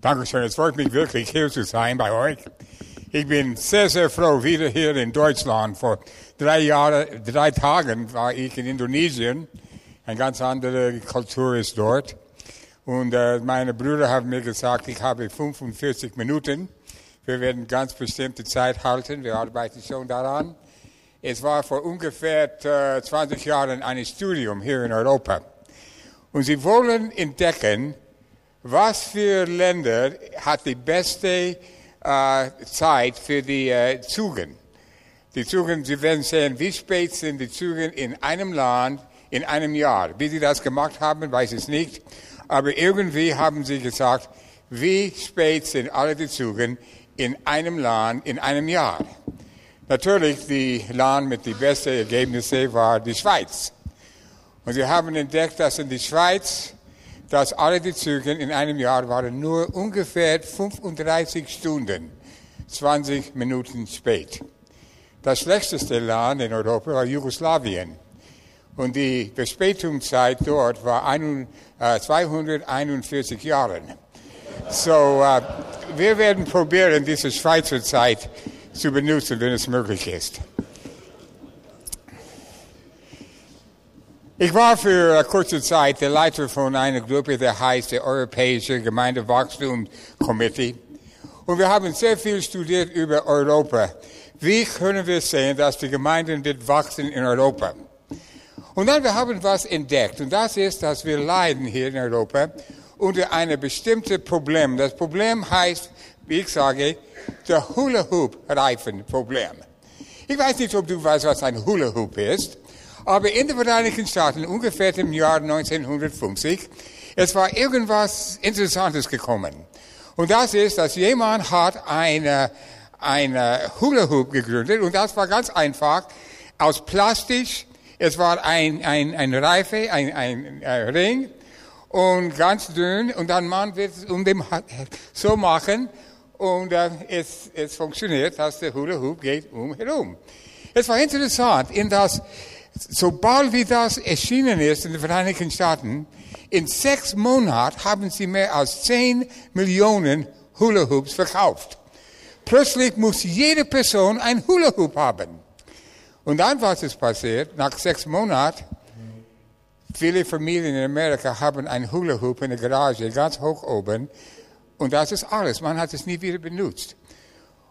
Dankeschön. Es freut mich wirklich, hier zu sein bei euch. Ich bin sehr, sehr froh, wieder hier in Deutschland. Vor drei Jahren, drei Tagen war ich in Indonesien. Eine ganz andere Kultur ist dort. Und äh, meine Brüder haben mir gesagt, ich habe 45 Minuten. Wir werden ganz bestimmte Zeit halten. Wir arbeiten schon daran. Es war vor ungefähr äh, 20 Jahren ein Studium hier in Europa. Und sie wollen entdecken, was für Länder hat die beste äh, Zeit für die äh, Züge? Die Züge, Sie werden sehen, wie spät sind die Züge in einem Land in einem Jahr. Wie Sie das gemacht haben, weiß ich nicht. Aber irgendwie haben Sie gesagt, wie spät sind alle die Züge in einem Land in einem Jahr? Natürlich, die Land mit den besten Ergebnissen war die Schweiz. Und sie haben entdeckt, dass in der Schweiz dass alle die Züge in einem Jahr waren nur ungefähr 35 Stunden, 20 Minuten spät. Das schlechteste Land in Europa war Jugoslawien. Und die Verspätungszeit dort war 241 äh, Jahre. So, uh, wir werden probieren, diese Schweizer Zeit zu benutzen, wenn es möglich ist. Ich war für eine kurze Zeit der Leiter von einer Gruppe, die heißt der Europäische Gemeindewachstum-Komitee. Und wir haben sehr viel studiert über Europa. Wie können wir sehen, dass die Gemeinden wird wachsen in Europa? Und dann wir haben was entdeckt. Und das ist, dass wir leiden hier in Europa unter einem bestimmten Problem. Das Problem heißt, wie ich sage, der Hula-Hoop-Reifen-Problem. Ich weiß nicht, ob du weißt, was ein Hula-Hoop ist. Aber in den Vereinigten Staaten, ungefähr im Jahr 1950, es war irgendwas Interessantes gekommen. Und das ist, dass jemand hat eine, eine Hula Hoop gegründet und das war ganz einfach aus Plastik. Es war ein, ein, ein Reife, ein, ein, ein Ring und ganz dünn und dann man wird es um dem so machen und äh, es, es funktioniert, dass der Hula Hoop geht umherum. Es war interessant, in das sobald wie das erschienen ist in den Vereinigten Staaten, in sechs Monaten haben sie mehr als zehn Millionen Hula Hoops verkauft. Plötzlich muss jede Person ein Hula Hoop haben. Und dann was ist passiert? Nach sechs Monaten, viele Familien in Amerika haben ein Hula Hoop in der Garage, ganz hoch oben. Und das ist alles. Man hat es nie wieder benutzt.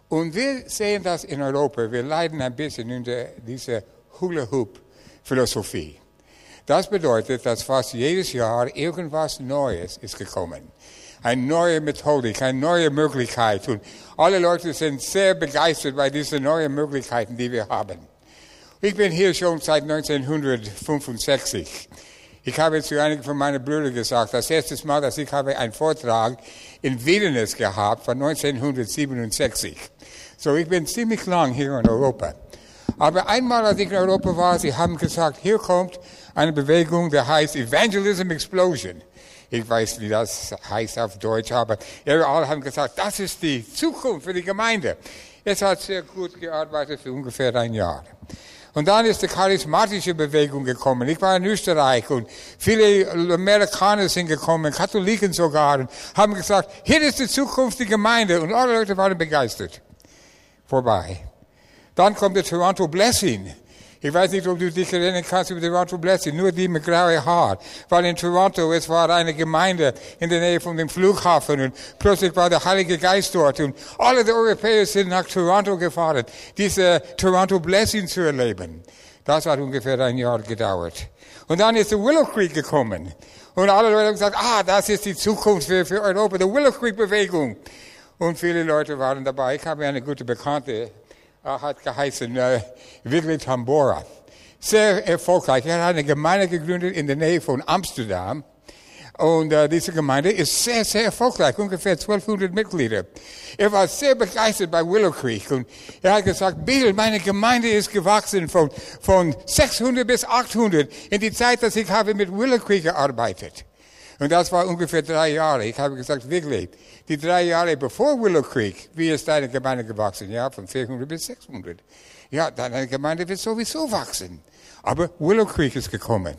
Und wir sehen das in Europa. Wir leiden ein bisschen unter dieser Hula Hoop Philosophie. Das bedeutet, dass fast jedes Jahr irgendwas Neues ist gekommen. Eine neue Methodik, eine neue Möglichkeit. Und alle Leute sind sehr begeistert bei diesen neuen Möglichkeiten, die wir haben. Ich bin hier schon seit 1965. Ich habe zu einigen von meinen Brüdern gesagt, das erste Mal, dass ich habe einen Vortrag in Vilnius gehabt von 1967. So, ich bin ziemlich lang hier in Europa. Aber einmal, als ich in Europa war, sie haben gesagt, hier kommt eine Bewegung, die heißt Evangelism Explosion. Ich weiß, wie das heißt auf Deutsch, aber alle haben gesagt, das ist die Zukunft für die Gemeinde. Es hat sehr gut gearbeitet für ungefähr ein Jahr. Und dann ist die charismatische Bewegung gekommen. Ich war in Österreich und viele Amerikaner sind gekommen, Katholiken sogar, und haben gesagt, hier ist die Zukunft der Gemeinde. Und alle Leute waren begeistert. Vorbei. Dann kommt der Toronto Blessing. Ich weiß nicht, ob du dich erinnern kannst über Toronto Blessing, nur die mit graue Haar. Weil in Toronto, es war eine Gemeinde in der Nähe von dem Flughafen und plötzlich war der Heilige Geist dort und alle die Europäer sind nach Toronto gefahren, diese Toronto Blessing zu erleben. Das hat ungefähr ein Jahr gedauert. Und dann ist der Willow Creek gekommen. Und alle Leute haben gesagt, ah, das ist die Zukunft für, für Europa, die Willow Creek Bewegung. Und viele Leute waren dabei. Ich habe eine gute Bekannte, hat geheißen äh, Willy Tambora. Sehr erfolgreich. Er hat eine Gemeinde gegründet in der Nähe von Amsterdam. Und äh, diese Gemeinde ist sehr, sehr erfolgreich, ungefähr 1200 Mitglieder. Er war sehr begeistert bei Willow Creek und er hat gesagt, Bill, meine Gemeinde ist gewachsen von, von 600 bis 800 in die Zeit, dass ich habe mit Willow Creek gearbeitet. Und das war ungefähr drei Jahre. Ich habe gesagt, wirklich, die drei Jahre bevor Willow Creek, wie ist deine Gemeinde gewachsen? Ja, von 400 bis 600. Ja, deine Gemeinde wird sowieso wachsen. Aber Willow Creek ist gekommen.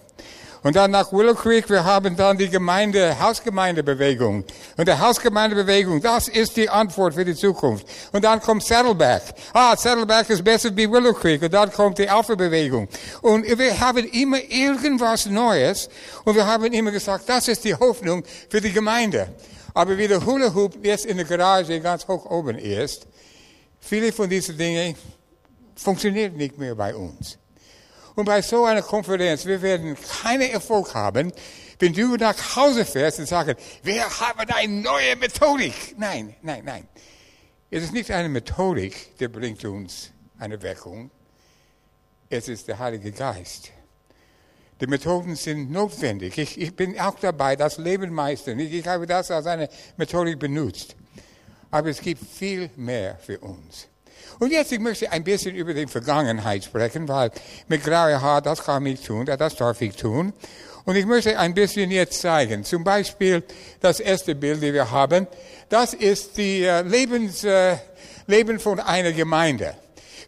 Und dann nach Willow Creek, wir haben dann die Gemeinde, Hausgemeindebewegung. Und der Hausgemeindebewegung, das ist die Antwort für die Zukunft. Und dann kommt Saddleback. Ah, Saddleback ist besser wie Willow Creek. Und dann kommt die Alpha-Bewegung. Und wir haben immer irgendwas Neues. Und wir haben immer gesagt, das ist die Hoffnung für die Gemeinde. Aber wie der Hula Hoop jetzt in der Garage ganz hoch oben ist, viele von diesen Dingen funktionieren nicht mehr bei uns. Und bei so einer Konferenz, wir werden keinen Erfolg haben, wenn du nach Hause fährst und sagst, wir haben eine neue Methodik. Nein, nein, nein. Es ist nicht eine Methodik, die bringt uns eine Wirkung. Es ist der Heilige Geist. Die Methoden sind notwendig. Ich, ich bin auch dabei, das Leben meistern. Ich, ich habe das als eine Methodik benutzt. Aber es gibt viel mehr für uns. Und jetzt, ich möchte ein bisschen über die Vergangenheit sprechen, weil mit grauer Haar, das kann ich tun, das darf ich tun. Und ich möchte ein bisschen jetzt zeigen. Zum Beispiel das erste Bild, das wir haben. Das ist die äh, Lebens, äh, Leben von einer Gemeinde.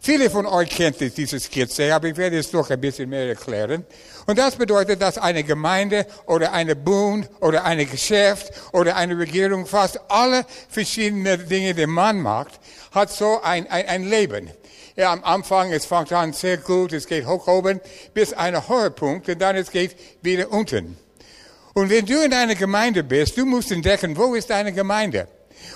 Viele von euch kennt diese Skizze, aber ich werde es doch ein bisschen mehr erklären. Und das bedeutet, dass eine Gemeinde oder eine Bund oder ein Geschäft oder eine Regierung fast alle verschiedenen Dinge, die man macht, hat so ein, ein, ein Leben. Ja, am Anfang, es fängt an sehr gut, es geht hoch oben, bis ein Höhepunkt und dann es geht wieder unten. Und wenn du in einer Gemeinde bist, du musst entdecken, wo ist deine Gemeinde?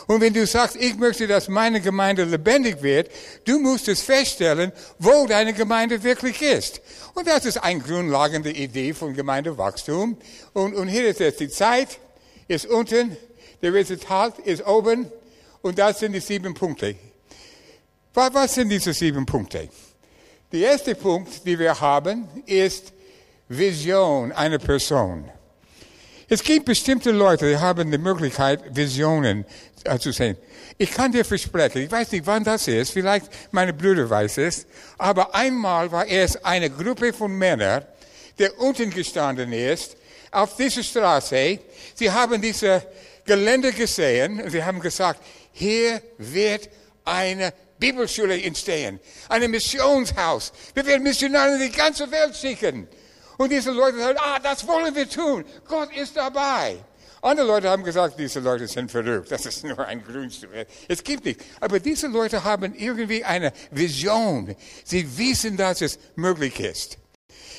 Und wenn du sagst, ich möchte, dass meine Gemeinde lebendig wird, du musst es feststellen, wo deine Gemeinde wirklich ist. Und das ist eine grundlegende Idee von Gemeindewachstum. Und, und hier ist es, die Zeit ist unten, der Resultat ist oben und das sind die sieben Punkte. Was sind diese sieben Punkte? Der erste Punkt, den wir haben, ist Vision einer Person. Es gibt bestimmte Leute, die haben die Möglichkeit, Visionen zu sehen. Ich kann dir versprechen, ich weiß nicht, wann das ist, vielleicht meine Brüder weiß es, aber einmal war es eine Gruppe von Männern, der unten gestanden ist, auf dieser Straße. Sie haben diese Gelände gesehen und sie haben gesagt, hier wird eine Bibelschule entstehen, ein Missionshaus. Wir werden Missionare in die ganze Welt schicken. Und diese Leute sagen, ah, das wollen wir tun. Gott ist dabei. Andere Leute haben gesagt, diese Leute sind verrückt. Das ist nur ein Grundstück. Es gibt nicht. Aber diese Leute haben irgendwie eine Vision. Sie wissen, dass es möglich ist.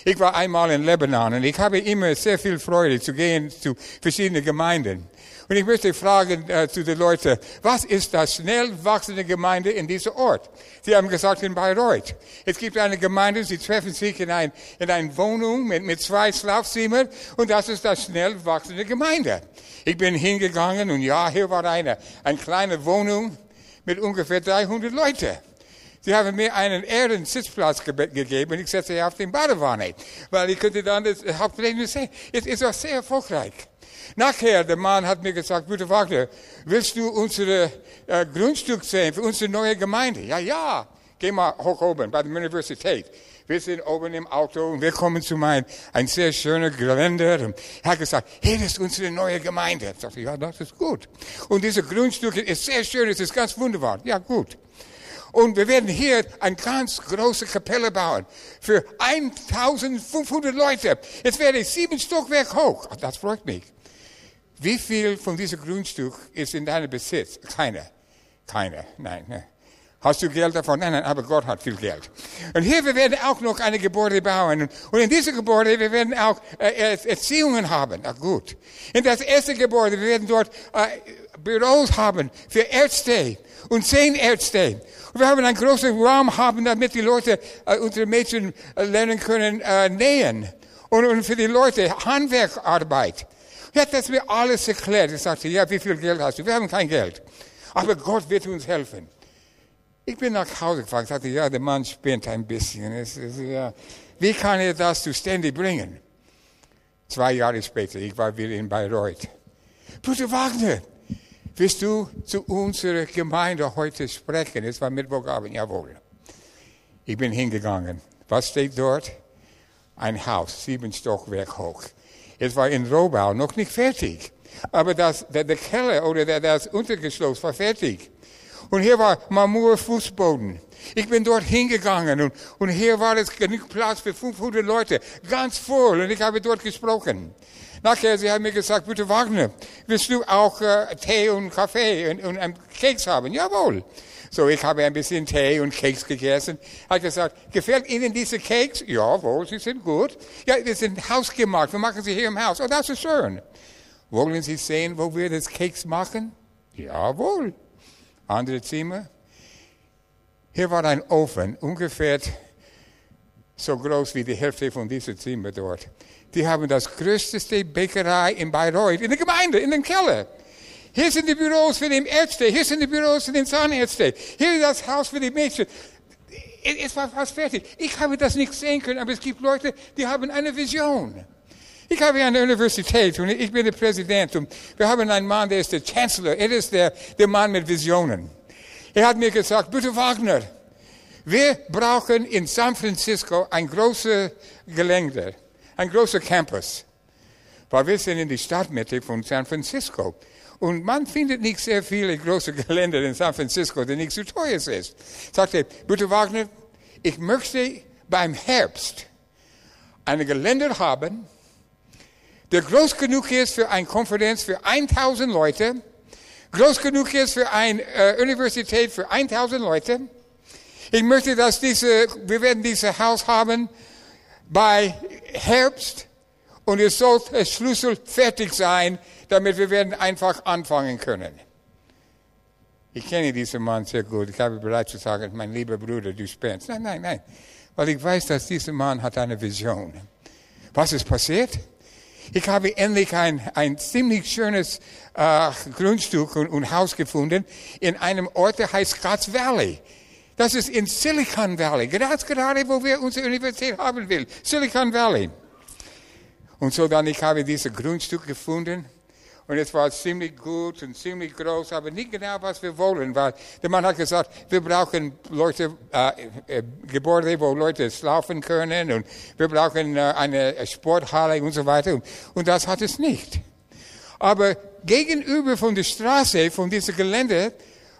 Ich war einmal in Lebanon und ich habe immer sehr viel Freude zu gehen zu verschiedenen Gemeinden. Und ich möchte fragen äh, zu den Leuten, was ist das schnell wachsende Gemeinde in diesem Ort? Sie haben gesagt, in Bayreuth. Es gibt eine Gemeinde, sie treffen sich in, ein, in eine Wohnung mit, mit zwei Schlafzimmern und das ist das schnell wachsende Gemeinde. Ich bin hingegangen und ja, hier war eine, eine kleine Wohnung mit ungefähr 300 Leuten. Sie haben mir einen Ehrensitzplatz ge gegeben. Ich setze auf den Badewanne, weil ich könnte dann das Hauptpläne sehen. Es ist auch sehr erfolgreich. Nachher, der Mann hat mir gesagt, bitte Wagner, willst du unsere äh, Grundstück sehen für unsere neue Gemeinde? Ja, ja. Geh mal hoch oben bei der Universität. Wir sind oben im Auto und wir kommen zu meinem, ein sehr schöner Gelände. Er hat gesagt, hier ist unsere neue Gemeinde. Ich sagte, ja, das ist gut. Und diese Grundstück ist sehr schön, es ist ganz wunderbar. Ja, gut. Und wir werden hier eine ganz große Kapelle bauen. Für 1500 Leute. Jetzt werde ich sieben Stockwerk hoch. Ach, das freut mich. Wie viel von diesem Grundstück ist in deinem Besitz? Keine. Keine. Nein. Ne. Hast du Geld davon? Nein, nein, aber Gott hat viel Geld. Und hier, wir werden auch noch eine Gebäude bauen. Und in diesem Gebäude, wir werden auch äh, Erziehungen haben. Na gut. In das erste Gebäude, wir werden dort äh, Büros haben für Ärzte und zehn Ärzte. Und wir haben einen großen Raum haben, damit die Leute, äh, unsere Mädchen äh, lernen können äh, nähen. Und, und für die Leute Handwerkarbeit. Er hat das mir alles erklärt. Ich sagte, ja, wie viel Geld hast du? Wir haben kein Geld. Aber Gott wird uns helfen. Ich bin nach Hause gefahren. Ich sagte, ja, der Mann spinnt ein bisschen. Es, es, ja. Wie kann er das zu Ständig bringen? Zwei Jahre später, ich war wieder in Bayreuth. Bruder Wagner, willst du zu unserer Gemeinde heute sprechen? Es war Mittwochabend, jawohl. Ich bin hingegangen. Was steht dort? Ein Haus, sieben Stockwerk hoch. Es war in Rohbau noch nicht fertig. Aber das, der, der Keller oder der, das Untergeschoss war fertig. Und hier war Marmor Fußboden. Ich bin dort hingegangen und, und hier war es genug Platz für 500 Leute, ganz voll. Und ich habe dort gesprochen. Nachher, sie haben mir gesagt, bitte Wagner, willst du auch äh, Tee und Kaffee und, und einen Keks haben? Jawohl. So, ich habe ein bisschen Tee und Keks gegessen. Hat gesagt, gefällt Ihnen diese Keks? Jawohl, sie sind gut. Ja, wir sind hausgemacht. Wir machen sie hier im Haus. Oh, das ist schön. Wollen Sie sehen, wo wir das Keks machen? Jawohl. Andere Zimmer. Hier war ein Ofen, ungefähr so groß wie die Hälfte von diesem Zimmer dort. Die haben das größte Bäckerei in Bayreuth, in der Gemeinde, in dem Keller. Hier sind die Büros für die Ärzte, hier sind die Büros für den Zahnärzte, hier ist das Haus für die Mädchen. Es war fast fertig. Ich habe das nicht sehen können, aber es gibt Leute, die haben eine Vision. Ich habe an der Universität und ich bin der Präsident und wir haben einen Mann, der ist der Chancellor, er ist der, der Mann mit Visionen. Er hat mir gesagt, bitte Wagner, wir brauchen in San Francisco ein großes Gelände, ein großer Campus. Weil wir sind in die Stadtmitte von San Francisco. Und man findet nicht sehr viele große Gelände in San Francisco, die nicht so teuer ist. Sagte, bitte Wagner, ich möchte beim Herbst ein Gelände haben, der groß genug ist für eine Konferenz für 1000 Leute, groß genug ist für eine äh, Universität für 1000 Leute. Ich möchte, dass diese, wir werden dieses Haus haben bei Herbst und es soll der Schlüssel fertig sein, damit wir werden einfach anfangen können. Ich kenne diesen Mann sehr gut. Ich habe bereits gesagt, mein lieber Bruder, du spinnst. Nein, nein, nein. Weil ich weiß, dass dieser Mann hat eine Vision. Was ist passiert? Ich habe endlich ein, ein ziemlich schönes äh, Grundstück und, und, Haus gefunden in einem Ort, der heißt Scotts Valley. Das ist in Silicon Valley, gerade, gerade wo wir unsere Universität haben will. Silicon Valley. Und so dann, ich habe dieses Grundstück gefunden und es war ziemlich gut und ziemlich groß, aber nicht genau, was wir wollen. Weil der Mann hat gesagt, wir brauchen Leute, äh, äh, Gebäude, wo Leute laufen können und wir brauchen äh, eine Sporthalle und so weiter. Und, das hat es nicht. Aber gegenüber von der Straße, von diesem Gelände,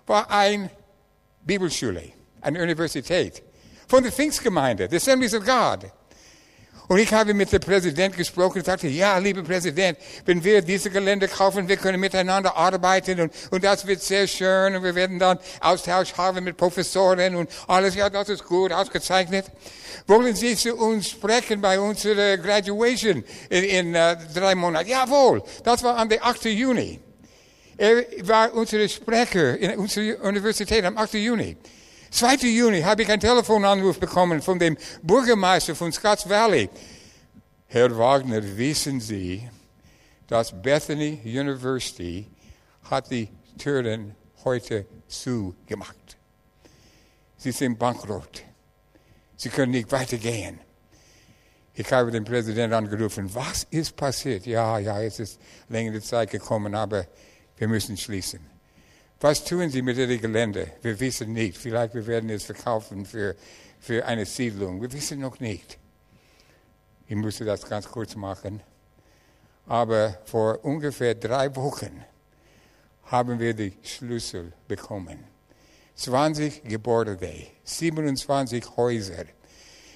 war eine Bibelschule, eine Universität. Von der Pfingstgemeinde, the Assemblies of God. Und ich habe mit dem Präsident gesprochen und sagte, ja, lieber Präsident, wenn wir diese Gelände kaufen, wir können miteinander arbeiten und, und das wird sehr schön und wir werden dann Austausch haben mit Professoren und alles. Ja, das ist gut, ausgezeichnet. Wollen Sie zu uns sprechen bei unserer Graduation in, in uh, drei Monaten? Jawohl, das war am 8. Juni. Er war unser Sprecher in unserer Universität am 8. Juni. 2. Juni habe ich einen Telefonanruf bekommen von dem Bürgermeister von Scotts Valley. Herr Wagner, wissen Sie, dass Bethany University hat die Türen heute zugemacht. Sie sind bankrott. Sie können nicht weitergehen. Ich habe den Präsidenten angerufen. Was ist passiert? Ja, ja, es ist längere Zeit gekommen, aber wir müssen schließen. Was tun Sie mit Ihrem Gelände? Wir wissen nicht. Vielleicht wir werden es verkaufen für, für eine Siedlung. Wir wissen noch nicht. Ich musste das ganz kurz machen. Aber vor ungefähr drei Wochen haben wir die Schlüssel bekommen. 20 Gebäude, 27 Häuser,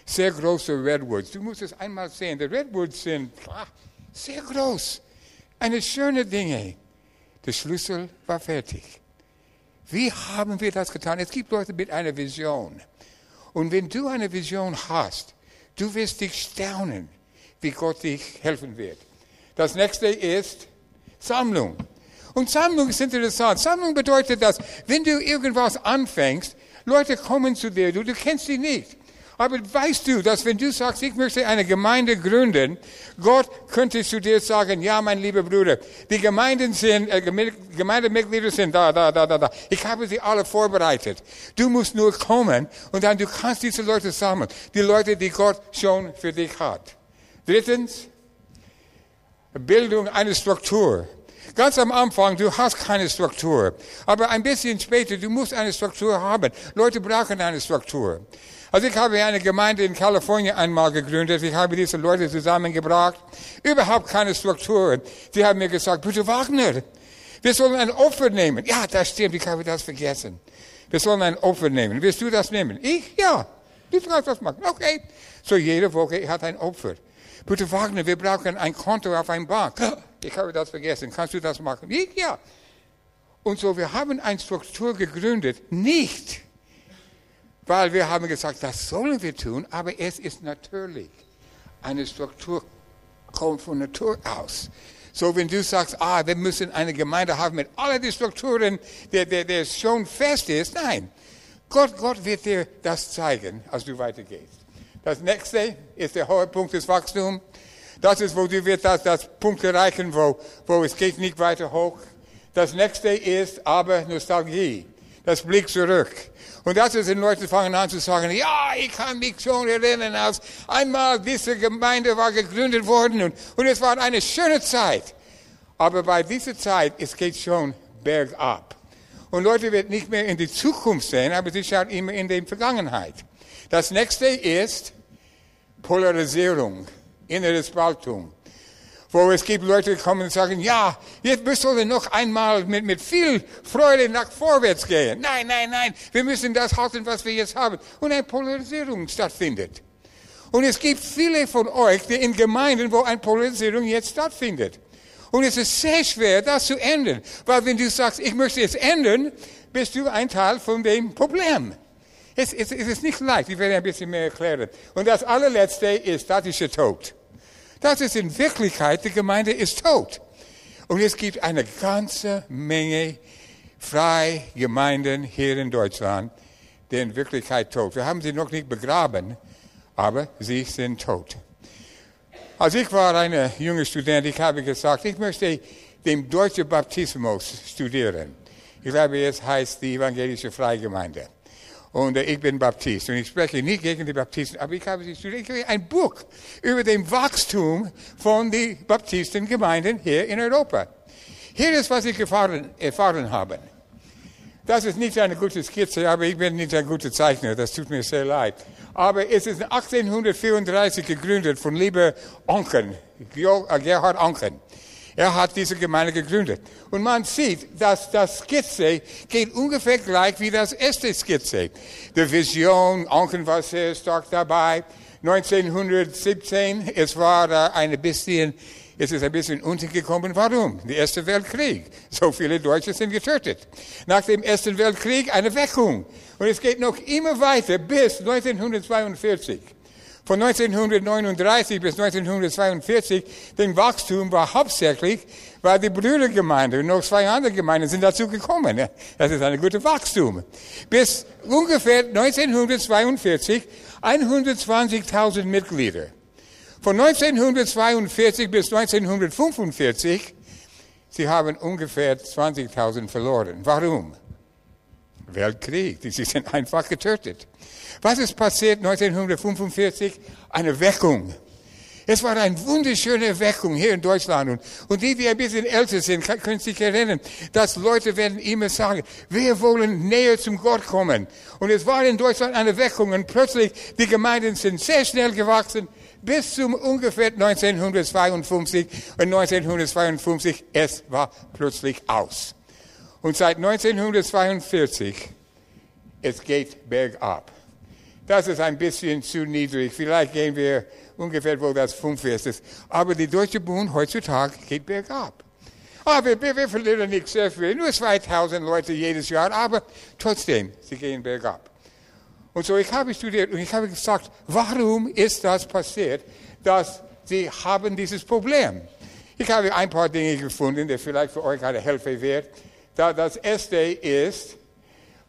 sehr große Redwoods. Du musst es einmal sehen. Die Redwoods sind sehr groß. Eine schöne Dinge. Der Schlüssel war fertig. Wie haben wir das getan? Es gibt Leute mit einer Vision. Und wenn du eine Vision hast, du wirst dich staunen, wie Gott dich helfen wird. Das nächste ist Sammlung. Und Sammlung ist interessant. Sammlung bedeutet, dass wenn du irgendwas anfängst, Leute kommen zu dir, du, du kennst sie nicht. Aber weißt du, dass wenn du sagst, ich möchte eine Gemeinde gründen, Gott könnte zu dir sagen, ja, mein lieber Bruder, die Gemeinden sind, äh, Gemeindemitglieder sind da, da, da, da, da. Ich habe sie alle vorbereitet. Du musst nur kommen und dann du kannst diese Leute sammeln. Die Leute, die Gott schon für dich hat. Drittens, Bildung einer Struktur. Ganz am Anfang, du hast keine Struktur. Aber ein bisschen später, du musst eine Struktur haben. Leute brauchen eine Struktur. Also ich habe eine Gemeinde in Kalifornien einmal gegründet. Ich habe diese Leute zusammengebracht. Überhaupt keine Strukturen. Sie haben mir gesagt, bitte Wagner, Wir sollen ein Opfer nehmen. Ja, das stimmt, ich habe das vergessen. Wir sollen ein Opfer nehmen. Willst du das nehmen? Ich? Ja. Du kannst das machen. Okay. So jede Woche hat ein Opfer. Bruder Wagner, wir brauchen ein Konto auf einer Bank. Ich habe das vergessen. Kannst du das machen? Ich? Ja. Und so, wir haben eine Struktur gegründet. Nicht, weil wir haben gesagt, das sollen wir tun, aber es ist natürlich. Eine Struktur kommt von Natur aus. So, wenn du sagst, ah, wir müssen eine Gemeinde haben mit allen die Strukturen, der, der, der schon fest ist. Nein. Gott, Gott wird dir das zeigen, als du weitergehst. Das nächste ist der hohe Punkt des Wachstums. Das ist, wo du wirst das, das Punkt erreichen, wo, wo es geht nicht weiter hoch. Das nächste ist aber Nostalgie. Das Blick zurück. Und das ist, wenn Leute fangen an zu sagen, ja, ich kann mich schon erinnern, als einmal diese Gemeinde war gegründet worden und, und es war eine schöne Zeit. Aber bei dieser Zeit, es geht schon bergab. Und Leute werden nicht mehr in die Zukunft sehen, aber sie schauen immer in die Vergangenheit. Das nächste ist Polarisierung, inneres Spaltung wo es gibt Leute, die kommen und sagen, ja, jetzt müssen wir noch einmal mit, mit viel Freude nach vorwärts gehen. Nein, nein, nein, wir müssen das halten, was wir jetzt haben. Und eine Polarisierung stattfindet. Und es gibt viele von euch, die in Gemeinden, wo eine Polarisierung jetzt stattfindet. Und es ist sehr schwer, das zu ändern. Weil wenn du sagst, ich möchte es ändern, bist du ein Teil von dem Problem. Es, es, es ist nicht leicht. Ich werde ein bisschen mehr erklären. Und das allerletzte ist statischer Tod. Das ist in Wirklichkeit, die Gemeinde ist tot. Und es gibt eine ganze Menge freie Gemeinden hier in Deutschland, die in Wirklichkeit tot. Wir haben sie noch nicht begraben, aber sie sind tot. Als ich war ein junger Student, ich habe gesagt, ich möchte den deutschen Baptismus studieren. Ich glaube, es heißt die evangelische Freigemeinde. Und äh, ich bin Baptist und ich spreche nicht gegen die Baptisten, aber ich habe ein Buch über den Wachstum von den Baptistengemeinden hier in Europa. Hier ist, was ich erfahren, erfahren habe. Das ist nicht eine gute Skizze, aber ich bin nicht ein guter Zeichner, das tut mir sehr leid. Aber es ist 1834 gegründet von lieber Onken, äh, Gerhard Onken. Er hat diese Gemeinde gegründet. Und man sieht, dass das Skizze geht ungefähr gleich wie das erste Skizze. Die Vision, Onken war sehr stark dabei. 1917, es war da ein bisschen, es ist ein bisschen untergekommen. Warum? Der Erste Weltkrieg. So viele Deutsche sind getötet. Nach dem Ersten Weltkrieg eine Weckung. Und es geht noch immer weiter bis 1942. Von 1939 bis 1942, dem Wachstum war hauptsächlich, weil die Brüdergemeinde und noch zwei andere Gemeinden sind dazu gekommen. Das ist ein gutes Wachstum. Bis ungefähr 1942 120.000 Mitglieder. Von 1942 bis 1945, sie haben ungefähr 20.000 verloren. Warum? Weltkrieg. Sie sind einfach getötet. Was ist passiert 1945? Eine Weckung. Es war eine wunderschöne Weckung hier in Deutschland. Und, und die, die ein bisschen älter sind, können sich erinnern, dass Leute werden immer sagen, wir wollen näher zum Gott kommen. Und es war in Deutschland eine Weckung und plötzlich, die Gemeinden sind sehr schnell gewachsen, bis zum ungefähr 1952. Und 1952, es war plötzlich aus. Und seit 1942, es geht bergab. Das ist ein bisschen zu niedrig. Vielleicht gehen wir ungefähr, wo das fünf ist. Aber die Deutsche Bund heutzutage geht bergab. Aber wir, wir verlieren nicht sehr viel, nur 2000 Leute jedes Jahr, aber trotzdem, sie gehen bergab. Und so, ich habe studiert und ich habe gesagt, warum ist das passiert, dass sie haben dieses Problem? Ich habe ein paar Dinge gefunden, die vielleicht für euch eine Hilfe wird. Das erste ist,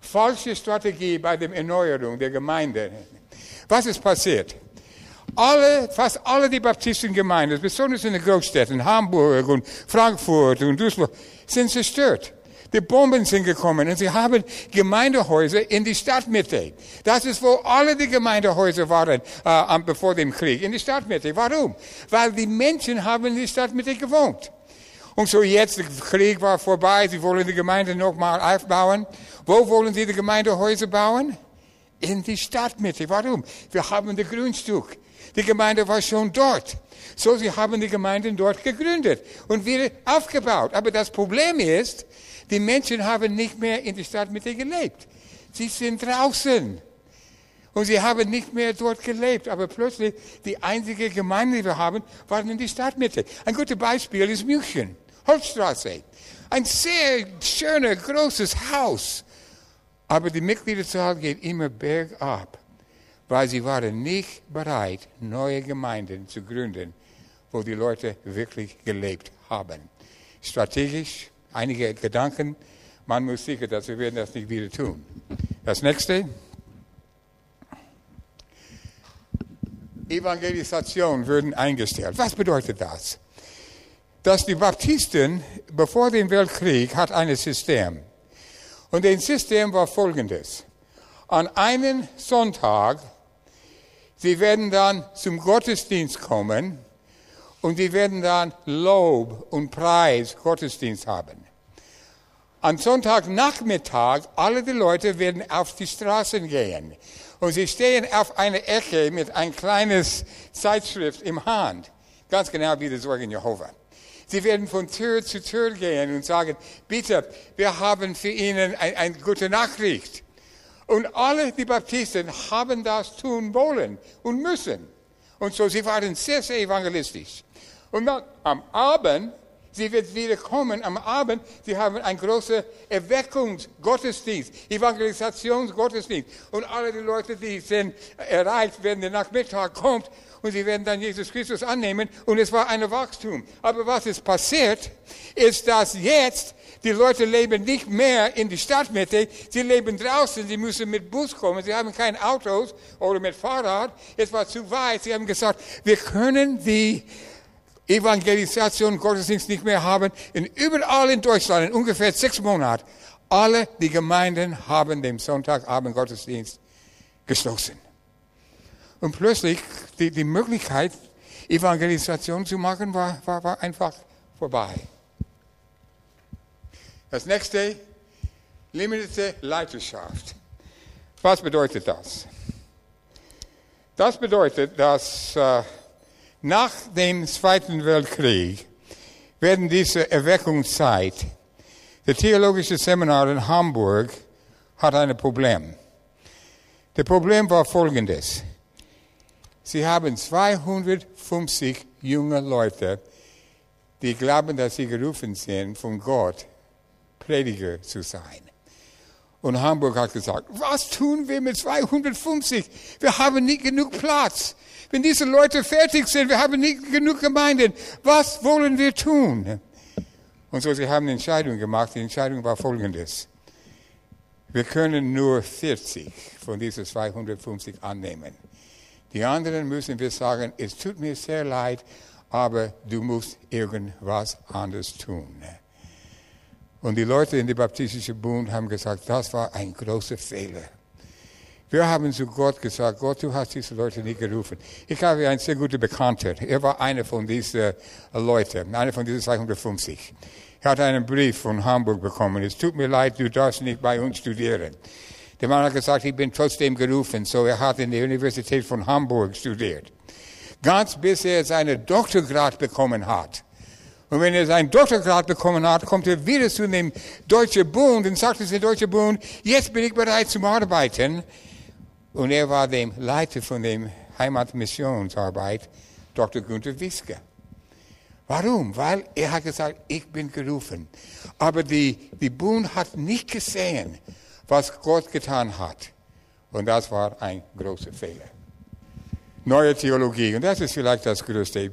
falsche Strategie bei der Erneuerung der Gemeinde. Was ist passiert? Alle, fast alle die Baptistengemeinden, besonders in den Großstädten, Hamburg und Frankfurt und Düsseldorf, sind zerstört. Die Bomben sind gekommen und sie haben Gemeindehäuser in die Stadtmitte. Das ist, wo alle die Gemeindehäuser waren äh, bevor dem Krieg, in die Stadtmitte. Warum? Weil die Menschen haben in die Stadtmitte gewohnt. Und so jetzt, der Krieg war vorbei, sie wollen die Gemeinde nochmal aufbauen. Wo wollen sie die Gemeindehäuser bauen? In die Stadtmitte. Warum? Wir haben das Grundstück. Die Gemeinde war schon dort. So, sie haben die Gemeinden dort gegründet und wieder aufgebaut. Aber das Problem ist, die Menschen haben nicht mehr in der Stadtmitte gelebt. Sie sind draußen. Und sie haben nicht mehr dort gelebt. Aber plötzlich, die einzige Gemeinde, die wir haben, waren in die Stadtmitte. Ein gutes Beispiel ist München, Holzstraße. Ein sehr schöner, großes Haus. Aber die Mitgliederzahl geht immer bergab, weil sie waren nicht bereit, neue Gemeinden zu gründen, wo die Leute wirklich gelebt haben. Strategisch, einige Gedanken. Man muss sicher, dass wir werden das nicht wieder tun. Das nächste. Evangelisation würden eingestellt. Was bedeutet das? Dass die Baptisten bevor dem Weltkrieg hat ein System. Und das System war folgendes. An einem Sonntag, sie werden dann zum Gottesdienst kommen und sie werden dann Lob und Preis Gottesdienst haben. Am Sonntagnachmittag, alle die Leute werden auf die Straßen gehen. Und sie stehen auf einer Ecke mit ein kleines Zeitschrift im Hand. Ganz genau wie die Sorgen Jehova. Sie werden von Tür zu Tür gehen und sagen, bitte, wir haben für Ihnen eine ein gute Nachricht. Und alle die Baptisten haben das tun wollen und müssen. Und so, sie waren sehr, sehr evangelistisch. Und dann am Abend Sie wird wieder kommen am Abend. Sie haben einen großen Erweckungsgottesdienst, Evangelisationsgottesdienst. Und alle die Leute, die sind erreicht, wenn der Nachmittag kommt und sie werden dann Jesus Christus annehmen. Und es war ein Wachstum. Aber was ist passiert, ist, dass jetzt die Leute leben nicht mehr in die Stadtmitte, sie leben draußen, sie müssen mit Bus kommen, sie haben keine Autos oder mit Fahrrad. Es war zu weit. Sie haben gesagt, wir können die Evangelisation Gottesdienst nicht mehr haben. Und überall in Deutschland, in ungefähr sechs Monaten, alle die Gemeinden haben den Sonntagabend Gottesdienst geschlossen. Und plötzlich die, die Möglichkeit, Evangelisation zu machen, war, war, war einfach vorbei. Das nächste, limitierte Leiterschaft. Was bedeutet das? Das bedeutet, dass äh, nach dem Zweiten Weltkrieg werden diese Erweckungszeit, der Theologische Seminar in Hamburg hat ein Problem. Das Problem war folgendes. Sie haben 250 junge Leute, die glauben, dass sie gerufen sind, von Gott Prediger zu sein. Und Hamburg hat gesagt, was tun wir mit 250? Wir haben nicht genug Platz. Wenn diese Leute fertig sind, wir haben nicht genug Gemeinden, was wollen wir tun? Und so, sie haben eine Entscheidung gemacht. Die Entscheidung war folgendes. Wir können nur 40 von diesen 250 annehmen. Die anderen müssen wir sagen, es tut mir sehr leid, aber du musst irgendwas anderes tun. Und die Leute in der baptistischen Bund haben gesagt, das war ein großer Fehler. Wir haben zu Gott gesagt, Gott, du hast diese Leute nicht gerufen. Ich habe einen sehr guten Bekannter. Er war einer von diesen Leuten, einer von diesen 250. Er hat einen Brief von Hamburg bekommen. Es tut mir leid, du darfst nicht bei uns studieren. Der Mann hat gesagt, ich bin trotzdem gerufen. So er hat in der Universität von Hamburg studiert. Ganz bis er seinen Doktorgrad bekommen hat. Und wenn er seinen Doktorgrad bekommen hat, kommt er wieder zu dem Deutschen Bund und sagt zu dem Deutschen Bund, jetzt bin ich bereit zum Arbeiten. Und er war der Leiter von der Heimatmissionsarbeit, Dr. Günther Wiske. Warum? Weil er hat gesagt, ich bin gerufen. Aber die, die Bund hat nicht gesehen, was Gott getan hat. Und das war ein großer Fehler. Neue Theologie, und das ist vielleicht das Größte.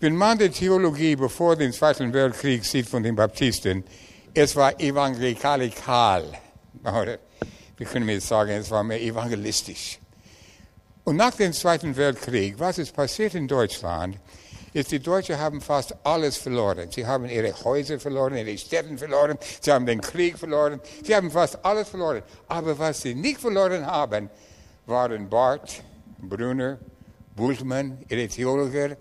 Wenn man die Theologie bevor dem Zweiten Weltkrieg sieht von den Baptisten, es war evangelikal. Wir können jetzt sagen, es war mehr evangelistisch. Und nach dem Zweiten Weltkrieg, was ist passiert in Deutschland, ist, die Deutschen haben fast alles verloren. Sie haben ihre Häuser verloren, ihre Städte verloren, sie haben den Krieg verloren, sie haben fast alles verloren. Aber was sie nicht verloren haben, waren Barth, Brunner, Bultmann, ihre Theologer.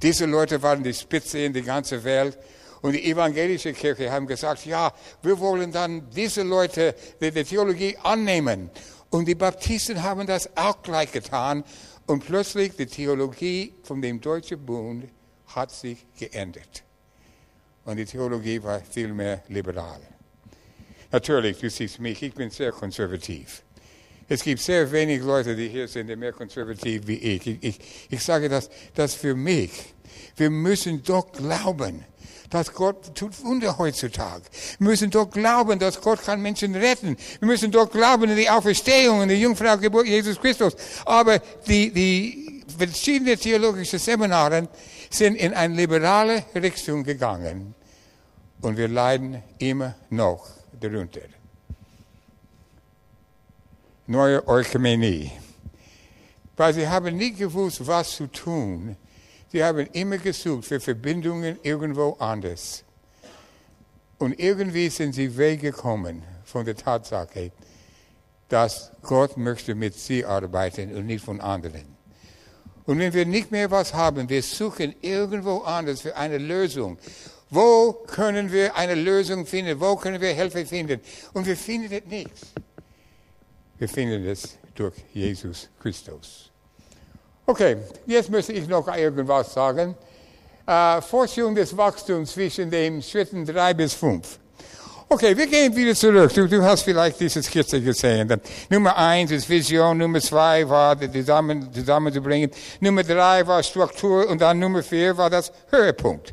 Diese Leute waren die Spitze in der ganzen Welt. Und die evangelische Kirche haben gesagt, ja, wir wollen dann diese Leute die, Theologie annehmen. Und die Baptisten haben das auch gleich getan. Und plötzlich die Theologie von dem Deutschen Bund hat sich geändert. Und die Theologie war viel mehr liberal. Natürlich, du siehst mich, ich bin sehr konservativ. Es gibt sehr wenig Leute, die hier sind, die mehr konservativ wie ich. Ich, ich, ich sage das, das für mich. Wir müssen doch glauben, dass Gott tut Wunder heutzutage. Wir müssen doch glauben, dass Gott kann Menschen retten. Wir müssen doch glauben in die Auferstehung, in die Jungfrau Geburt Jesus Christus. Aber die, die verschiedenen theologischen Seminare sind in eine liberale Richtung gegangen. Und wir leiden immer noch darunter. Neue Eukumenie. Weil sie haben nicht gewusst, was zu tun. Sie haben immer gesucht für Verbindungen irgendwo anders. Und irgendwie sind sie weggekommen von der Tatsache, dass Gott möchte mit sie arbeiten und nicht von anderen. Und wenn wir nicht mehr was haben, wir suchen irgendwo anders für eine Lösung. Wo können wir eine Lösung finden? Wo können wir Hilfe finden? Und wir finden es nicht. Wir finden es durch Jesus Christus. Okay, jetzt möchte ich noch irgendwas sagen. Äh, Forschung des Wachstums zwischen den Schritten 3 bis 5. Okay, wir gehen wieder zurück. Du, du hast vielleicht diese Skizze gesehen. Nummer eins ist Vision, Nummer zwei war zusammen, zusammenzubringen, Nummer drei war Struktur und dann Nummer vier war das Höhepunkt.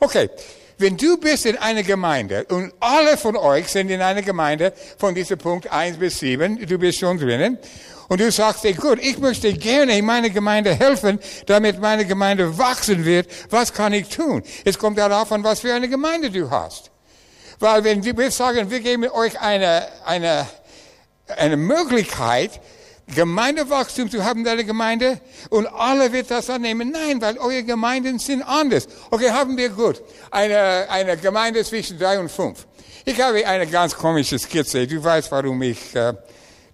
Okay, wenn du bist in einer Gemeinde und alle von euch sind in einer Gemeinde von diesem Punkt 1 bis 7, du bist schon drinnen, und du sagst, ey, gut, ich möchte gerne in meiner Gemeinde helfen, damit meine Gemeinde wachsen wird, was kann ich tun? Es kommt darauf an, was für eine Gemeinde du hast. Weil wenn wir sagen, wir geben euch eine, eine, eine Möglichkeit, Gemeindewachstum zu haben in der Gemeinde und alle wird das annehmen. Nein, weil eure Gemeinden sind anders. Okay, haben wir gut. Eine, eine Gemeinde zwischen drei und fünf. Ich habe eine ganz komische Skizze. Du weißt, warum ich äh,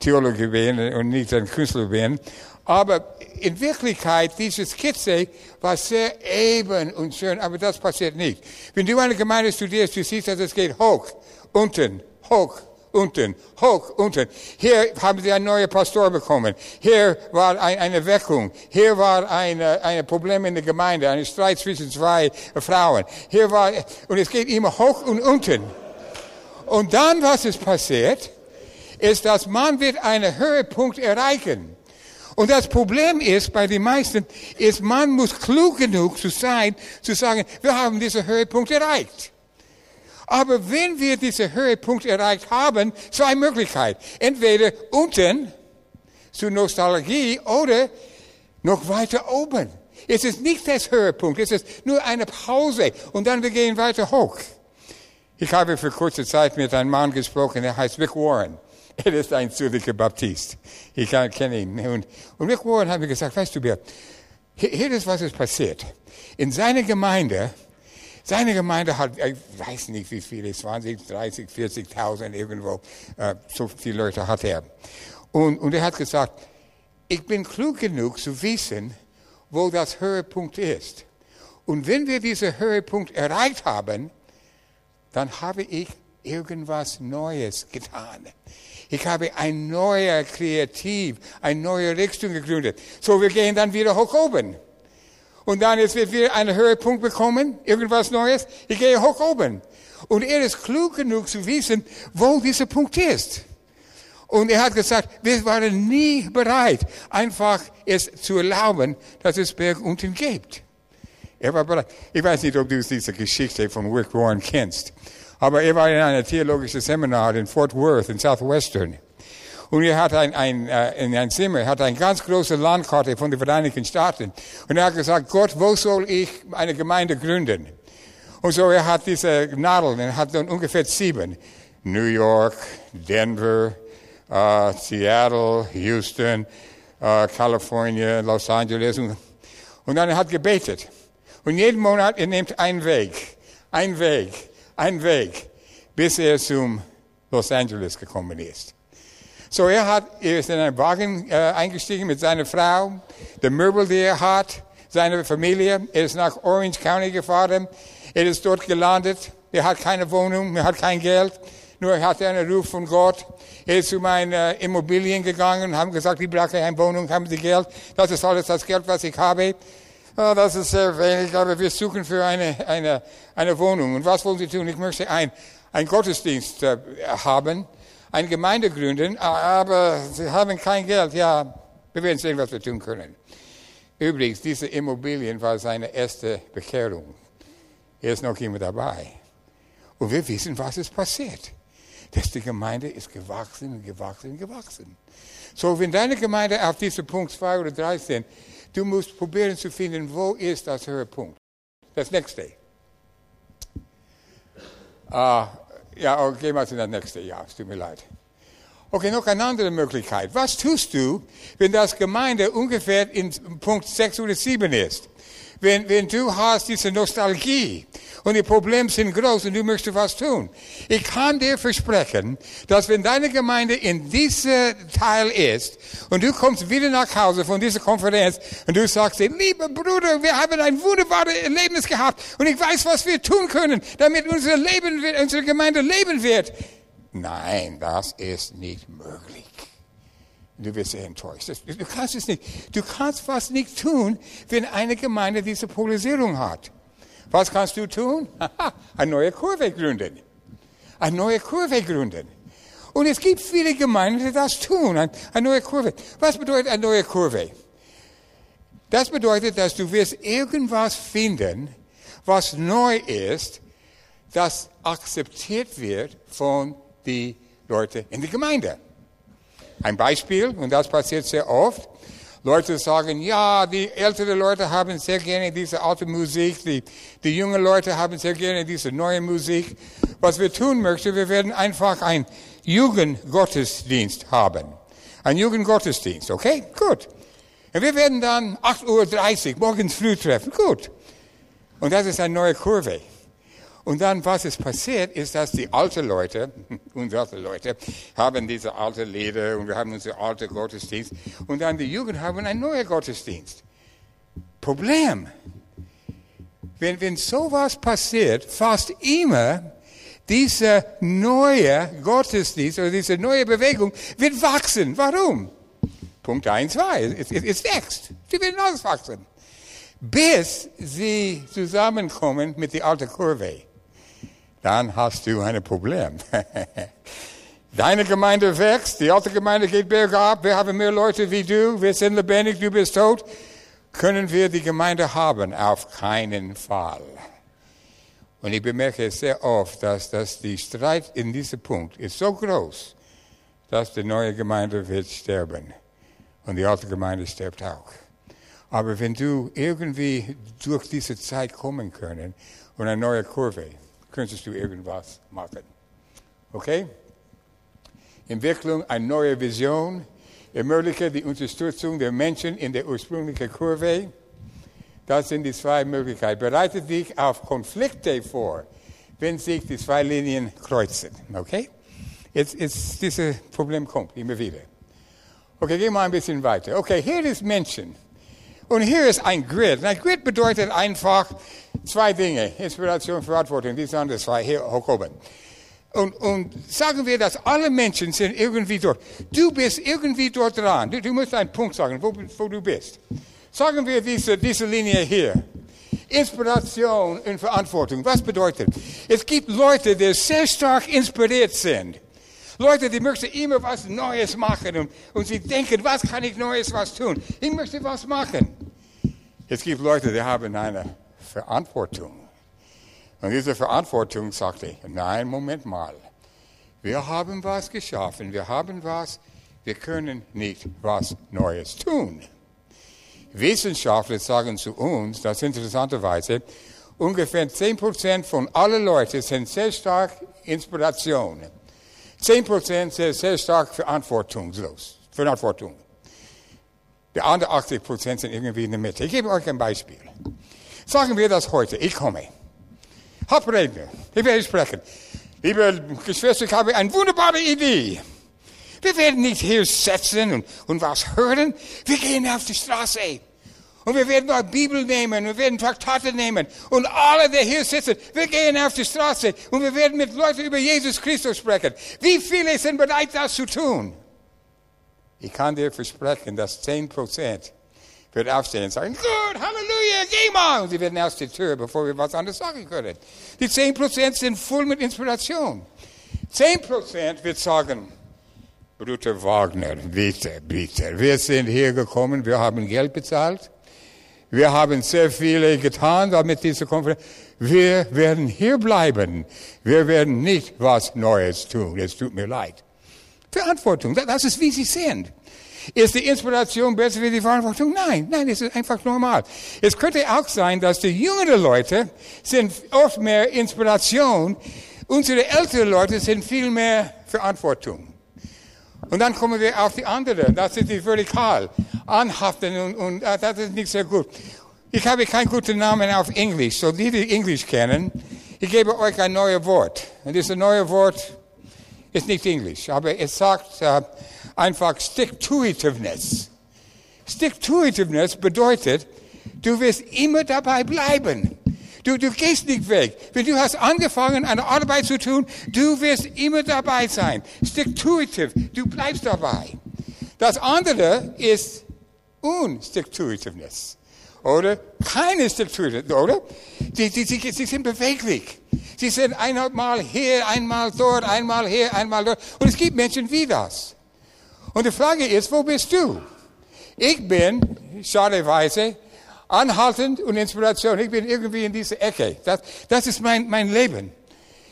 Theologe bin und nicht ein Künstler bin. Aber in Wirklichkeit, diese Skizze war sehr eben und schön, aber das passiert nicht. Wenn du eine Gemeinde studierst, du siehst, dass es geht hoch, unten, hoch, unten, hoch, unten. Hier haben sie einen neuen Pastor bekommen. Hier war ein, eine Weckung. Hier war ein eine Problem in der Gemeinde, ein Streit zwischen zwei Frauen. Hier war, und es geht immer hoch und unten. Und dann, was ist passiert, ist, dass man wird einen Höhepunkt erreichen. Und das Problem ist bei den meisten, ist man muss klug genug zu sein, zu sagen, wir haben diesen Höhepunkt erreicht. Aber wenn wir diesen Höhepunkt erreicht haben, zwei Möglichkeiten. Entweder unten zu Nostalgie oder noch weiter oben. Es ist nicht das Höhepunkt, es ist nur eine Pause und dann wir gehen weiter hoch. Ich habe für kurze Zeit mit einem Mann gesprochen, der heißt Rick Warren. Er ist ein Zürcher Baptist. Ich kenne ihn. Und, und Warren hat mir gesagt, weißt du, Bert, hier ist, was ist passiert. In seiner Gemeinde seine Gemeinde hat, ich weiß nicht wie viele, 20, 30, 40.000 irgendwo, äh, so viele Leute hat er. Und, und er hat gesagt, ich bin klug genug zu wissen, wo das Höhepunkt ist. Und wenn wir diesen Höhepunkt erreicht haben, dann habe ich irgendwas Neues getan. Ich habe ein neuer Kreativ, eine neue Richtung gegründet. So, wir gehen dann wieder hoch oben. Und dann jetzt wird wieder einen Höhepunkt bekommen, irgendwas Neues. Ich gehe hoch oben. Und er ist klug genug zu wissen, wo dieser Punkt ist. Und er hat gesagt, wir waren nie bereit, einfach es zu erlauben, dass es Berg unten gibt. Er war bereit. Ich weiß nicht, ob du diese Geschichte von Rick Warren kennst. Aber er war in einem theologischen Seminar in Fort Worth in Southwestern. Und er hat ein, ein, äh, in ein Zimmer, er hat eine ganz große Landkarte von den Vereinigten Staaten. Und er hat gesagt, Gott, wo soll ich eine Gemeinde gründen? Und so er hat diese Nadeln, er hat dann ungefähr sieben. New York, Denver, uh, Seattle, Houston, uh, California, Los Angeles. Und, und dann er hat gebetet. Und jeden Monat, er nimmt einen Weg, einen Weg, einen Weg, bis er zum Los Angeles gekommen ist. So er hat, er ist in einen Wagen äh, eingestiegen mit seiner Frau, der Möbel, die er hat, seine Familie. Er ist nach Orange County gefahren. Er ist dort gelandet. Er hat keine Wohnung, er hat kein Geld, Nur er hatte einen Ruf von Gott. Er ist zu meinen äh, Immobilien gegangen haben gesagt, ich brauche eine Wohnung, haben Sie Geld? Das ist alles das Geld, was ich habe. Oh, das ist sehr wenig, aber wir suchen für eine, eine, eine Wohnung. Und was wollen Sie tun? Ich möchte ein, ein Gottesdienst äh, haben, eine Gemeinde gründen, aber Sie haben kein Geld. Ja, wir werden sehen, was wir tun können. Übrigens, diese Immobilien war seine erste Bekehrung. Er ist noch immer dabei. Und wir wissen, was ist passiert. Dass die Gemeinde ist gewachsen und gewachsen und gewachsen. So, wenn deine Gemeinde auf diesem Punkt zwei oder drei sind, du musst probieren zu finden, wo ist das Höhepunkt. Das nächste. Ah, ja, okay, mal zu das nächste. Ja, es tut mir leid. Okay, noch eine andere Möglichkeit. Was tust du, wenn das Gemeinde ungefähr in Punkt 6 oder 7 ist? Wenn, wenn du hast diese Nostalgie und die Probleme sind groß und du möchtest was tun. Ich kann dir versprechen, dass wenn deine Gemeinde in diesem Teil ist und du kommst wieder nach Hause von dieser Konferenz und du sagst, lieber Bruder, wir haben ein wunderbares Erlebnis gehabt und ich weiß, was wir tun können, damit unser Leben, unsere Gemeinde leben wird. Nein, das ist nicht möglich. Du wirst enttäuscht. Du kannst es nicht. Du kannst fast nicht tun, wenn eine Gemeinde diese Polarisierung hat. Was kannst du tun? eine neue Kurve gründen. Eine neue Kurve gründen. Und es gibt viele Gemeinden, die das tun. Eine neue Kurve. Was bedeutet eine neue Kurve? Das bedeutet, dass du wirst irgendwas finden, was neu ist, das akzeptiert wird von die Leute in der Gemeinde. Ein Beispiel, und das passiert sehr oft. Leute sagen, ja, die älteren Leute haben sehr gerne diese alte Musik, die, die jungen Leute haben sehr gerne diese neue Musik. Was wir tun möchten, wir werden einfach ein Jugendgottesdienst haben. Ein Jugendgottesdienst, okay? Gut. Und wir werden dann 8.30 Uhr morgens früh treffen. Gut. Und das ist eine neue Kurve. Und dann, was ist passiert, ist, dass die alten Leute, unsere Leute, haben diese alte Lieder und wir haben unsere alte Gottesdienst. Und dann die Jugend haben einen neuen Gottesdienst. Problem. Wenn, wenn sowas passiert, fast immer diese neue Gottesdienst oder diese neue Bewegung wird wachsen. Warum? Punkt 1, 2. Es, es, es wächst. Sie werden auswachsen. Bis sie zusammenkommen mit der alten Kurve dann hast du ein Problem. Deine Gemeinde wächst, die alte Gemeinde geht bergab, wir haben mehr Leute wie du, wir sind lebendig, du bist tot. Können wir die Gemeinde haben? Auf keinen Fall. Und ich bemerke sehr oft, dass, dass die Streit in diesem Punkt ist so groß, dass die neue Gemeinde wird sterben. Und die alte Gemeinde stirbt auch. Aber wenn du irgendwie durch diese Zeit kommen können und eine neue Kurve, könntest du irgendwas machen. Okay? Entwicklung, eine neue Vision, ermögliche die Unterstützung der Menschen in der ursprünglichen Kurve. Das sind die zwei Möglichkeiten. Bereite dich auf Konflikte vor, wenn sich die zwei Linien kreuzen. Okay? Jetzt, jetzt dieses Problem kommt immer wieder. Okay, gehen wir ein bisschen weiter. Okay, hier ist Menschen. Und hier ist ein Grid. Ein Grid bedeutet einfach zwei Dinge. Inspiration, Verantwortung. Die sind zwei hier hoch oben. Und, und sagen wir, dass alle Menschen sind irgendwie dort. Du bist irgendwie dort dran. Du, du musst einen Punkt sagen, wo, wo du bist. Sagen wir diese, diese Linie hier. Inspiration und Verantwortung. Was bedeutet? Es gibt Leute, die sehr stark inspiriert sind. Leute, die möchten immer was Neues machen und, und sie denken, was kann ich Neues was tun? Ich möchte was machen. Es gibt Leute, die haben eine Verantwortung. Und diese Verantwortung sagte, nein, Moment mal. Wir haben was geschaffen, wir haben was, wir können nicht was Neues tun. Wissenschaftler sagen zu uns, das interessanterweise, ungefähr 10% von allen Leuten sind sehr stark Inspiration. 10% sind sehr stark verantwortungslos. Verantwortung. Die anderen 80% sind irgendwie in der Mitte. Ich gebe euch ein Beispiel. Sagen wir das heute. Ich komme. Hauptredner. Ich werde sprechen. Liebe Geschwister, ich habe eine wunderbare Idee. Wir werden nicht hier sitzen und, und was hören. Wir gehen auf die Straße. Und wir werden auch Bibel nehmen, wir werden Traktate nehmen. Und alle, die hier sitzen, wir gehen auf die Straße und wir werden mit Leuten über Jesus Christus sprechen. Wie viele sind bereit, das zu tun? Ich kann dir versprechen, dass 10 Prozent wird aufstehen und sagen, gut, Halleluja, geh mal. Und sie werden aus der Tür, bevor wir was anderes sagen können. Die 10 Prozent sind voll mit Inspiration. 10 Prozent wird sagen, Bruder Wagner, bitte, bitte, wir sind hier gekommen, wir haben Geld bezahlt. Wir haben sehr viele getan damit diese Konferenz. Wir werden hier bleiben. Wir werden nicht was Neues tun. Es tut mir leid. Verantwortung, das ist wie Sie sind. Ist die Inspiration besser wie die Verantwortung? Nein, nein, es ist einfach normal. Es könnte auch sein, dass die jüngeren Leute sind oft mehr Inspiration. Unsere älteren Leute sind viel mehr Verantwortung. Und dann kommen wir auf die andere. Das ist die vertikal. Anhaften und, und uh, das ist nicht sehr gut. Ich habe keinen guten Namen auf Englisch. So die, die Englisch kennen, ich gebe euch ein neues Wort. Und dieses neue Wort ist nicht Englisch, aber es sagt uh, einfach Stick-to-itiveness. Stick-to-itiveness bedeutet, du wirst immer dabei bleiben. Du, du gehst nicht weg. Wenn du hast angefangen, eine Arbeit zu tun, du wirst immer dabei sein. Stick-to-itive. Du bleibst dabei. Das andere ist Unstick-to-itiveness. Oder? Keine Stick-to-itiveness, oder? Sie, sie, sie, sie sind beweglich. Sie sind einmal hier, einmal dort, einmal hier, einmal dort. Und es gibt Menschen wie das. Und die Frage ist, wo bist du? Ich bin, schadeweise, anhaltend und Inspiration. Ich bin irgendwie in dieser Ecke. Das, das ist mein, mein Leben.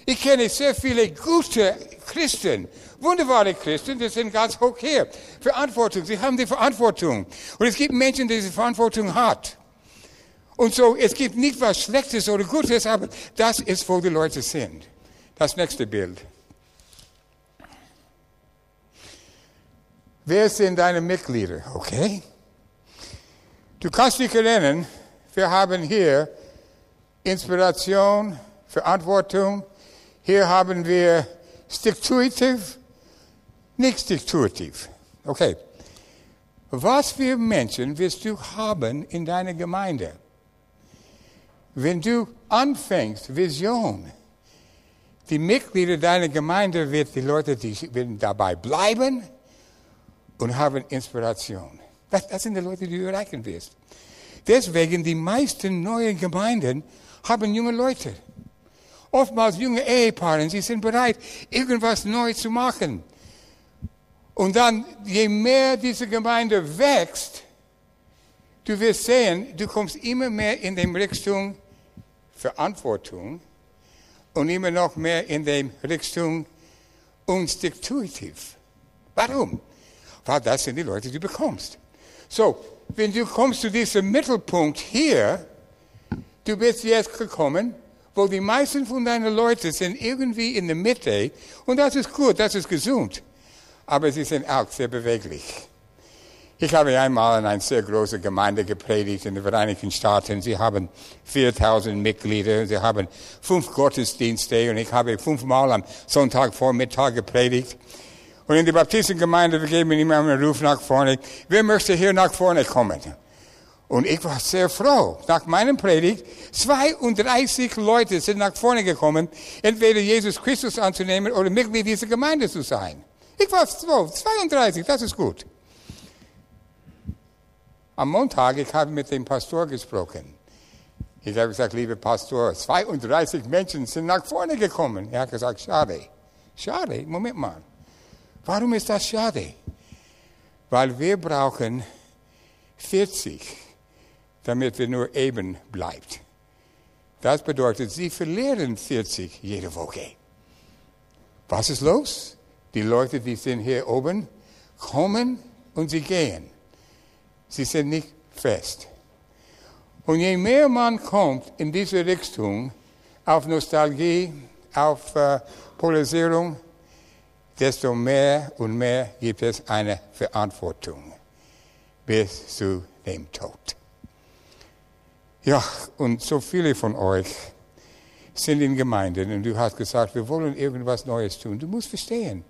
Ich kenne sehr viele gute Christen, wunderbare Christen, die sind ganz hoch hier. Verantwortung, sie haben die Verantwortung. Und es gibt Menschen, die diese Verantwortung hat. Und so, es gibt nicht was Schlechtes oder Gutes, aber das ist, wo die Leute sind. Das nächste Bild. Wer sind deine Mitglieder? Okay. Du kannst dich erinnern, wir haben hier Inspiration, Verantwortung. Hier haben wir Stick-to-itive, nicht Stick-to-itive. Okay. Was für Menschen wirst du haben in deiner Gemeinde? Wenn du anfängst, Vision, die Mitglieder deiner Gemeinde wird die Leute, die werden dabei bleiben und haben Inspiration. Das, das sind die Leute, die du erreichen wirst. Deswegen, die meisten neuen Gemeinden haben junge Leute. Oftmals junge Ehepaare, sie sind bereit, irgendwas neu zu machen. Und dann, je mehr diese Gemeinde wächst, du wirst sehen, du kommst immer mehr in die Richtung Verantwortung und immer noch mehr in die Richtung unstiktuitiv. Warum? Weil das sind die Leute, die du bekommst. So, wenn du kommst zu diesem Mittelpunkt hier, du bist jetzt gekommen, wo die meisten von deinen Leuten sind irgendwie in der Mitte und das ist gut, das ist gesund, aber sie sind auch sehr beweglich. Ich habe einmal in einer sehr großen Gemeinde gepredigt in den Vereinigten Staaten. Sie haben 4000 Mitglieder, sie haben fünf Gottesdienste und ich habe fünfmal am Sonntagvormittag gepredigt. Und in die Baptistengemeinde, wir geben immer einen Ruf nach vorne. Wer möchte hier nach vorne kommen? Und ich war sehr froh. Nach meinem Predigt, 32 Leute sind nach vorne gekommen, entweder Jesus Christus anzunehmen oder Mitglied dieser Gemeinde zu sein. Ich war froh. 32, das ist gut. Am Montag, ich habe mit dem Pastor gesprochen. Ich habe gesagt, liebe Pastor, 32 Menschen sind nach vorne gekommen. Er hat gesagt, schade. Schade, Moment mal. Warum ist das schade? Weil wir brauchen 40, damit wir nur eben bleibt. Das bedeutet, sie verlieren 40 jede Woche. Was ist los? Die Leute, die sind hier oben, kommen und sie gehen. Sie sind nicht fest. Und je mehr man kommt in diese Richtung, auf Nostalgie, auf äh, Polarisierung, desto mehr und mehr gibt es eine Verantwortung bis zu dem Tod. Ja, und so viele von euch sind in Gemeinden und du hast gesagt, wir wollen irgendwas Neues tun. Du musst verstehen,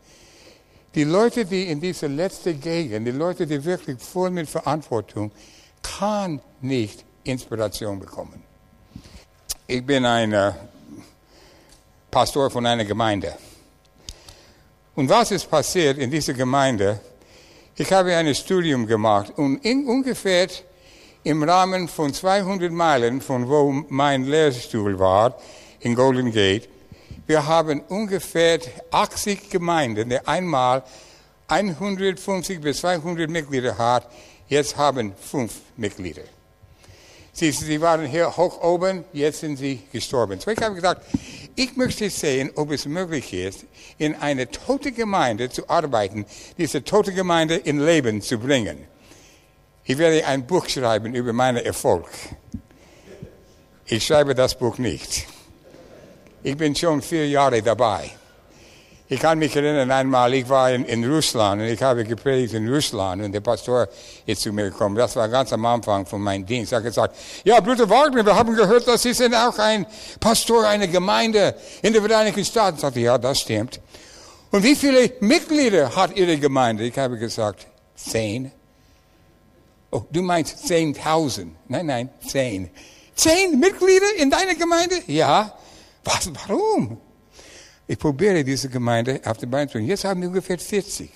die Leute, die in dieser letzten Gegend, die Leute, die wirklich voll mit Verantwortung, kann nicht Inspiration bekommen. Ich bin ein äh, Pastor von einer Gemeinde. Und was ist passiert in dieser Gemeinde? Ich habe ein Studium gemacht und in, ungefähr im Rahmen von 200 Meilen von wo mein Lehrstuhl war, in Golden Gate, wir haben ungefähr 80 Gemeinden, die einmal 150 bis 200 Mitglieder hat, jetzt haben fünf Mitglieder. Sie, sie waren hier hoch oben, jetzt sind sie gestorben. So ich habe gesagt, ich möchte sehen, ob es möglich ist, in eine tote Gemeinde zu arbeiten, diese tote Gemeinde in Leben zu bringen. Ich werde ein Buch schreiben über meinen Erfolg. Ich schreibe das Buch nicht. Ich bin schon vier Jahre dabei. Ich kann mich erinnern, einmal, ich war in, in, Russland und ich habe gepredigt in Russland und der Pastor ist zu mir gekommen. Das war ganz am Anfang von meinem Dienst. Er hat gesagt, ja, Bruder Wagner, wir haben gehört, dass Sie sind auch ein Pastor einer Gemeinde in den Vereinigten Staaten. Ich sagte, ja, das stimmt. Und wie viele Mitglieder hat Ihre Gemeinde? Ich habe gesagt, zehn. Oh, du meinst zehntausend. Nein, nein, zehn. Zehn Mitglieder in deiner Gemeinde? Ja. Was, warum? Ich probiere diese Gemeinde auf die Beine zu bringen. Jetzt haben wir ungefähr 40.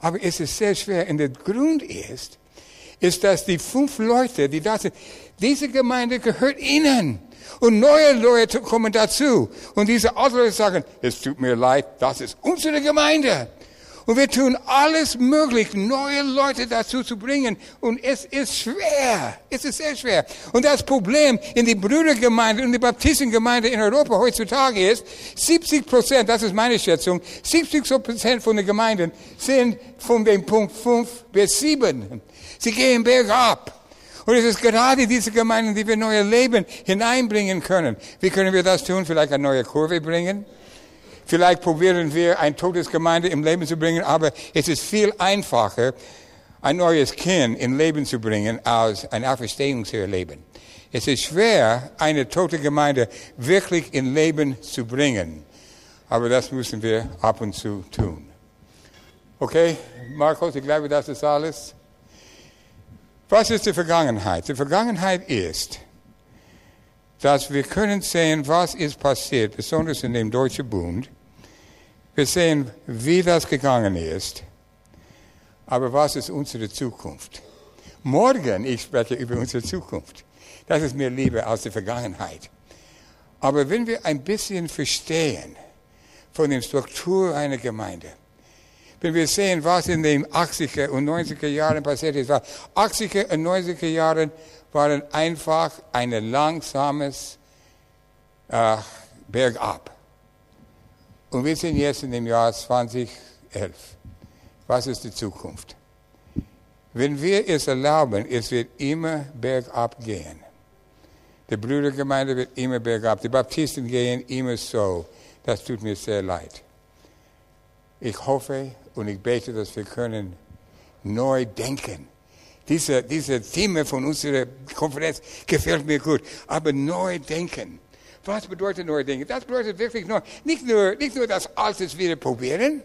Aber es ist sehr schwer. Und der Grund ist, ist, dass die fünf Leute, die da sind, diese Gemeinde gehört ihnen. Und neue Leute kommen dazu. Und diese alten Leute sagen, es tut mir leid, das ist unsere Gemeinde. Und wir tun alles möglich, neue Leute dazu zu bringen. Und es ist schwer. Es ist sehr schwer. Und das Problem in die Brüdergemeinde und die Baptistengemeinde in Europa heutzutage ist, 70 Prozent, das ist meine Schätzung, 70 Prozent von den Gemeinden sind von dem Punkt 5 bis 7. Sie gehen bergab. Und es ist gerade diese Gemeinden, die wir neue Leben hineinbringen können. Wie können wir das tun? Vielleicht eine neue Kurve bringen? Vielleicht probieren wir ein totes Gemeinde im Leben zu bringen, aber es ist viel einfacher, ein neues Kind in Leben zu bringen, als ein Auferstehung. Es ist schwer, eine tote Gemeinde wirklich in Leben zu bringen. Aber das müssen wir ab und zu tun. Okay, Markus, ich glaube, das ist alles. Was ist die Vergangenheit? Die Vergangenheit ist, dass wir können sehen, was ist passiert, besonders in dem Deutschen Bund. Wir sehen, wie das gegangen ist. Aber was ist unsere Zukunft? Morgen, ich spreche über unsere Zukunft. Das ist mir lieber als die Vergangenheit. Aber wenn wir ein bisschen verstehen von der Struktur einer Gemeinde, wenn wir sehen, was in den 80er und 90er Jahren passiert ist, 80er und 90er Jahren waren einfach ein langsames äh, Bergab. Und wir sind jetzt in dem Jahr 2011. Was ist die Zukunft? Wenn wir es erlauben, es wird immer bergab gehen. Die Brüdergemeinde wird immer bergab. Die Baptisten gehen immer so. Das tut mir sehr leid. Ich hoffe und ich bete, dass wir können neu denken diese, diese Thema von unserer Konferenz gefällt mir gut. Aber neu denken. Was bedeutet neu denken? Das bedeutet wirklich neu. Nicht nur, nicht nur das Alte wieder probieren.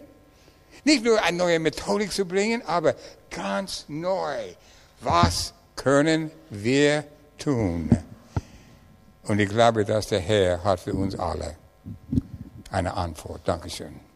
Nicht nur eine neue Methodik zu bringen, aber ganz neu. Was können wir tun? Und ich glaube, dass der Herr hat für uns alle eine Antwort. Dankeschön.